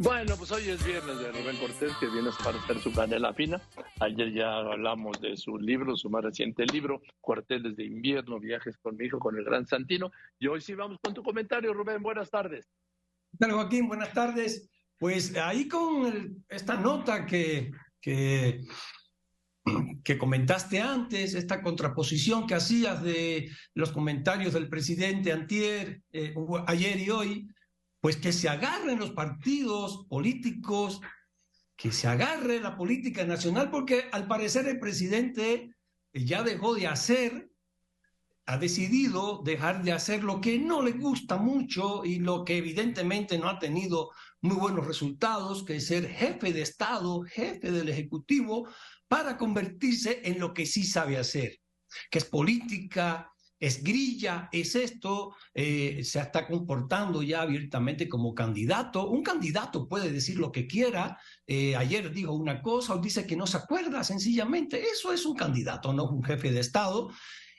Bueno, pues hoy es viernes de Rubén Cortés, que viene para hacer su canela fina. Ayer ya hablamos de su libro, su más reciente libro, Cuarteles de Invierno, Viajes con mi hijo, con el Gran Santino. Y hoy sí vamos con tu comentario, Rubén. Buenas tardes. ¿Qué Joaquín? Buenas tardes. Pues ahí con esta nota que, que, que comentaste antes, esta contraposición que hacías de los comentarios del presidente antier, eh, ayer y hoy, pues que se agarren los partidos políticos, que se agarre la política nacional, porque al parecer el presidente ya dejó de hacer, ha decidido dejar de hacer lo que no le gusta mucho y lo que evidentemente no ha tenido muy buenos resultados, que es ser jefe de Estado, jefe del Ejecutivo, para convertirse en lo que sí sabe hacer, que es política, es grilla, es esto, eh, se está comportando ya abiertamente como candidato. Un candidato puede decir lo que quiera. Eh, ayer dijo una cosa o dice que no se acuerda, sencillamente. Eso es un candidato, no un jefe de Estado.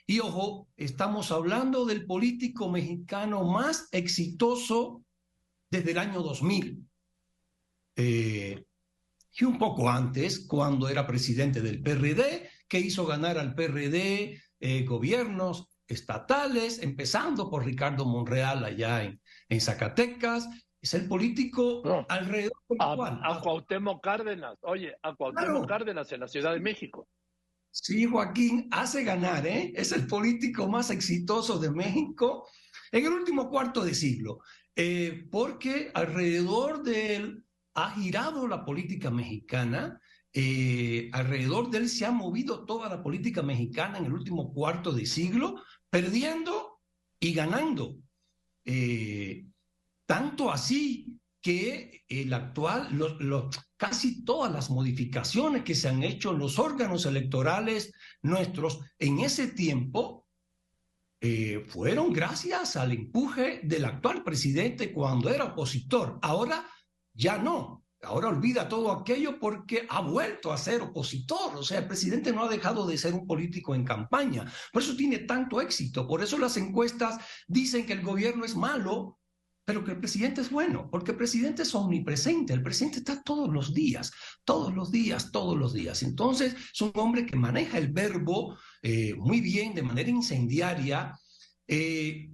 Y ojo, estamos hablando del político mexicano más exitoso desde el año 2000. Eh, y un poco antes, cuando era presidente del PRD, que hizo ganar al PRD gobiernos estatales, empezando por Ricardo Monreal allá en, en Zacatecas, es el político alrededor a, a, Cuauhtémoc Cárdenas, oye, a Cuauhtémoc Cárdenas en la Ciudad de México. Sí, Joaquín, hace ganar, ¿eh? Es el político más exitoso de México en el último cuarto de siglo, eh, porque alrededor de él ha girado la política mexicana, eh, alrededor de él se ha movido toda la política mexicana en el último cuarto de siglo, perdiendo y ganando. Eh, tanto así que el actual, casi todas las modificaciones que se han hecho en los órganos electorales nuestros en ese tiempo eh, fueron gracias al empuje del actual presidente cuando era opositor. Ahora ya no. Ahora olvida todo aquello porque ha vuelto a ser opositor. O sea, el presidente no ha dejado de ser un político en campaña. Por eso tiene tanto éxito. Por eso las encuestas dicen que el gobierno es malo, pero que el presidente es bueno, porque el presidente es omnipresente. El presidente está todos los días, todos los días, todos los días. Entonces, es un hombre que maneja el verbo eh, muy bien, de manera incendiaria. Eh,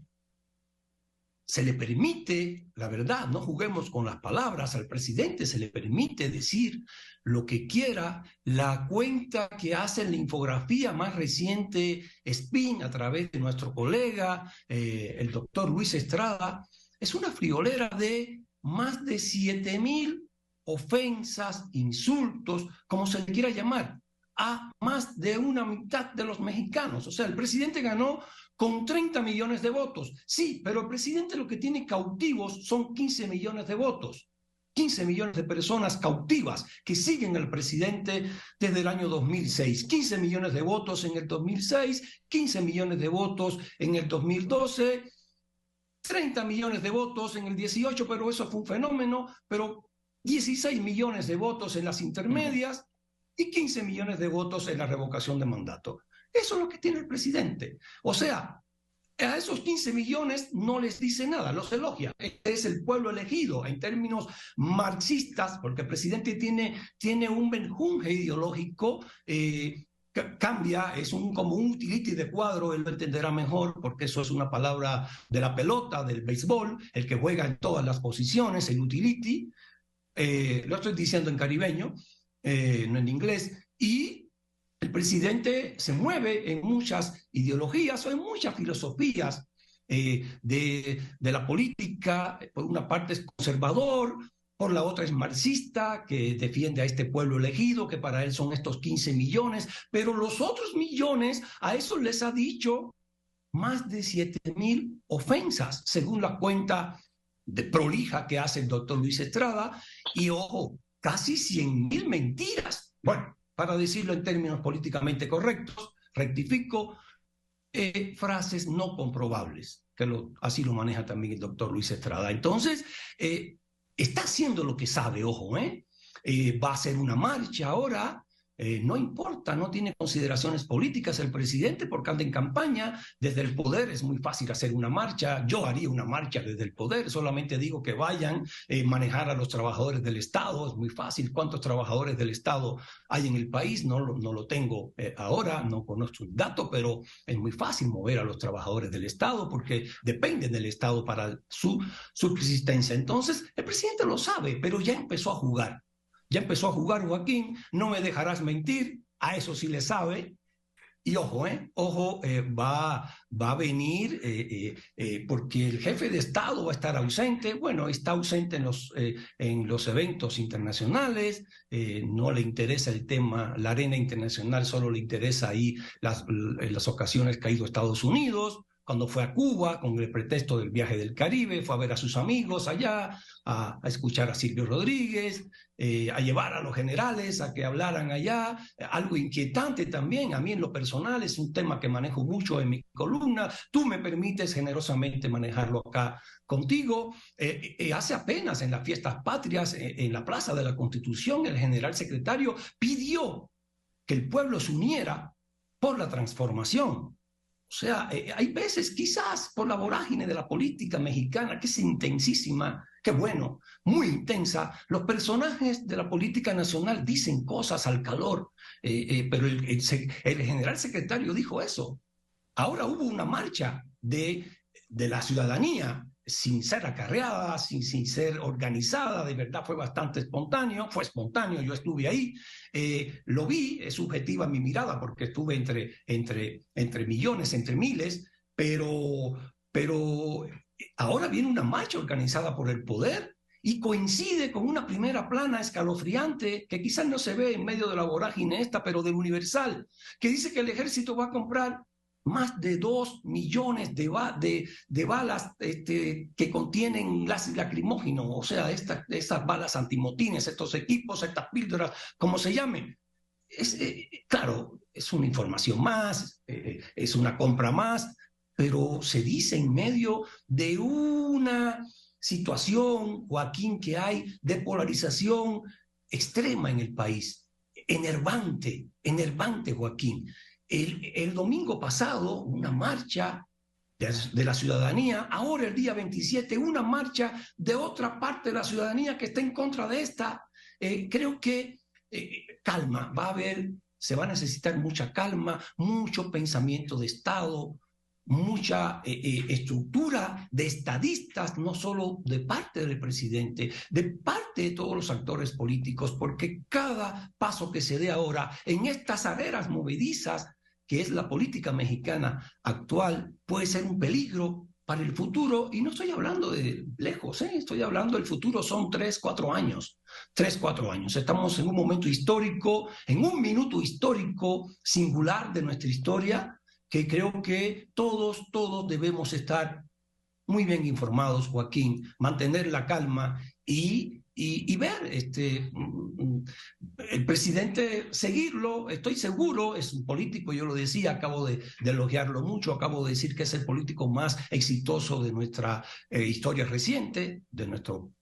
se le permite, la verdad, no juguemos con las palabras, al presidente se le permite decir lo que quiera. La cuenta que hace la infografía más reciente, SPIN, a través de nuestro colega, eh, el doctor Luis Estrada, es una friolera de más de 7 mil ofensas, insultos, como se le quiera llamar, a más de una mitad de los mexicanos. O sea, el presidente ganó con 30 millones de votos. Sí, pero el presidente lo que tiene cautivos son 15 millones de votos. 15 millones de personas cautivas que siguen al presidente desde el año 2006. 15 millones de votos en el 2006, 15 millones de votos en el 2012, 30 millones de votos en el 18, pero eso fue un fenómeno, pero 16 millones de votos en las intermedias y 15 millones de votos en la revocación de mandato. Eso es lo que tiene el presidente. O sea, a esos 15 millones no les dice nada, los elogia. Es el pueblo elegido en términos marxistas, porque el presidente tiene, tiene un menjunje ideológico. Eh, cambia, es un, como un utility de cuadro, él lo entenderá mejor porque eso es una palabra de la pelota, del béisbol, el que juega en todas las posiciones, el utility, eh, lo estoy diciendo en caribeño, eh, no en inglés, y el presidente se mueve en muchas ideologías o en muchas filosofías eh, de, de, la política. Por una parte es conservador, por la otra es marxista, que defiende a este pueblo elegido, que para él son estos 15 millones, pero los otros millones, a eso les ha dicho más de 7 mil ofensas, según la cuenta de prolija que hace el doctor Luis Estrada, y ojo, casi 100 mil mentiras. Bueno, para decirlo en términos políticamente correctos, rectifico, eh, frases no comprobables, que así lo maneja también el doctor Luis Estrada. Entonces, eh, está haciendo lo que sabe, ojo, ¿eh? ¿eh? va a hacer una marcha ahora eh, no importa, no tiene consideraciones políticas el presidente porque anda en campaña. Desde el poder es muy fácil hacer una marcha. Yo haría una marcha desde el poder. Solamente digo que vayan eh, manejar a los trabajadores del Estado. Es muy fácil. ¿Cuántos trabajadores del Estado hay en el país? No, lo tengo eh, ahora, no conozco el dato, pero es muy fácil mover a los trabajadores del Estado porque dependen del Estado para su subsistencia. Entonces, el presidente lo sabe, pero ya empezó a jugar. Ya empezó a jugar Joaquín, no me dejarás mentir, a eso sí le sabe. Y ojo, ¿eh? ojo, eh, va, va a venir eh, eh, porque el jefe de Estado va a estar ausente. Bueno, está ausente en los, en los eventos internacionales, no le interesa el tema, la arena internacional solo le interesa ahí las, las ocasiones que ha ido a Estados Unidos cuando fue a Cuba con el pretexto del viaje del Caribe, fue a ver a sus amigos allá, a, escuchar a Silvio Rodríguez, eh, a llevar a los generales a que hablaran allá. Algo inquietante también, a mí en lo personal es un tema que manejo mucho en mi columna. Tú me permites generosamente manejarlo acá contigo. Eh, eh, hace apenas en las fiestas patrias, en la Plaza de la Constitución, el general secretario pidió que el pueblo se uniera por la transformación o sea, eh, hay veces quizás por la vorágine de la política mexicana, que es intensísima, que bueno, muy intensa, los personajes de la política nacional dicen cosas al calor, eh, eh, pero el, el, general secretario dijo eso. Ahora hubo una marcha de, de la ciudadanía sin ser acarreada, sin, ser organizada, de verdad fue bastante espontáneo, fue espontáneo, yo estuve ahí, eh, lo vi, es subjetiva mi mirada porque estuve entre, entre, entre millones, entre miles, pero, pero ahora viene una marcha organizada por el poder y coincide con una primera plana escalofriante que quizás no se ve en medio de la vorágine esta, pero del universal, que dice que el ejército va a comprar más de dos millones de, balas este, que contienen gas lacrimógeno, o sea, estas, estas balas antimotines, estos equipos, estas píldoras, como se llamen. Eh, claro, es una información más, eh, es una compra más, pero se dice en medio de una situación, Joaquín, que hay de polarización extrema en el país, enervante, enervante, Joaquín. El, domingo pasado, una marcha de, la ciudadanía, ahora el día 27, una marcha de otra parte de la ciudadanía que está en contra de esta. Eh, creo que eh, calma, va a haber, se va a necesitar mucha calma, mucho pensamiento de Estado, mucha eh, estructura de estadistas, no solo de parte del presidente, de parte de todos los actores políticos, porque cada paso que se dé ahora en estas arenas movedizas que es la política mexicana actual, puede ser un peligro para el futuro, y no estoy hablando de lejos, ¿eh? estoy hablando del futuro, son tres, cuatro años, tres, cuatro años. Estamos en un momento histórico, en un minuto histórico singular de nuestra historia, que creo que todos, todos debemos estar muy bien informados, Joaquín, mantener la calma y y, ver este, el presidente seguirlo, estoy seguro, es un político, yo lo decía, acabo de, elogiarlo mucho, acabo de decir que es el político más exitoso de nuestra eh, historia reciente, de nuestro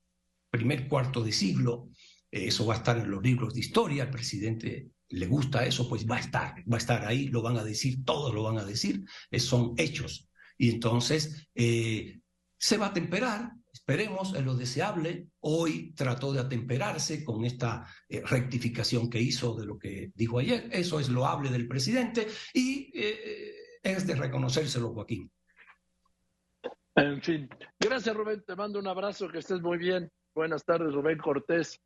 primer cuarto de siglo. Eh, eso va a estar en los libros de historia, al presidente le gusta eso, pues va a estar, va a estar ahí, lo van a decir, todos lo van a decir, son hechos. Y entonces eh, se va a temperar, Esperemos en lo deseable. Hoy trató de atemperarse con esta eh, rectificación que hizo de lo que dijo ayer. Eso es loable del presidente y eh, es de reconocérselo, Joaquín. En fin, gracias Rubén, te mando un abrazo, que estés muy bien. Buenas tardes, Rubén Cortés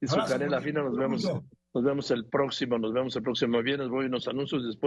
y su canela fina. Nos vemos, nos vemos el próximo, nos vemos el próximo viernes. Voy a unos anuncios después.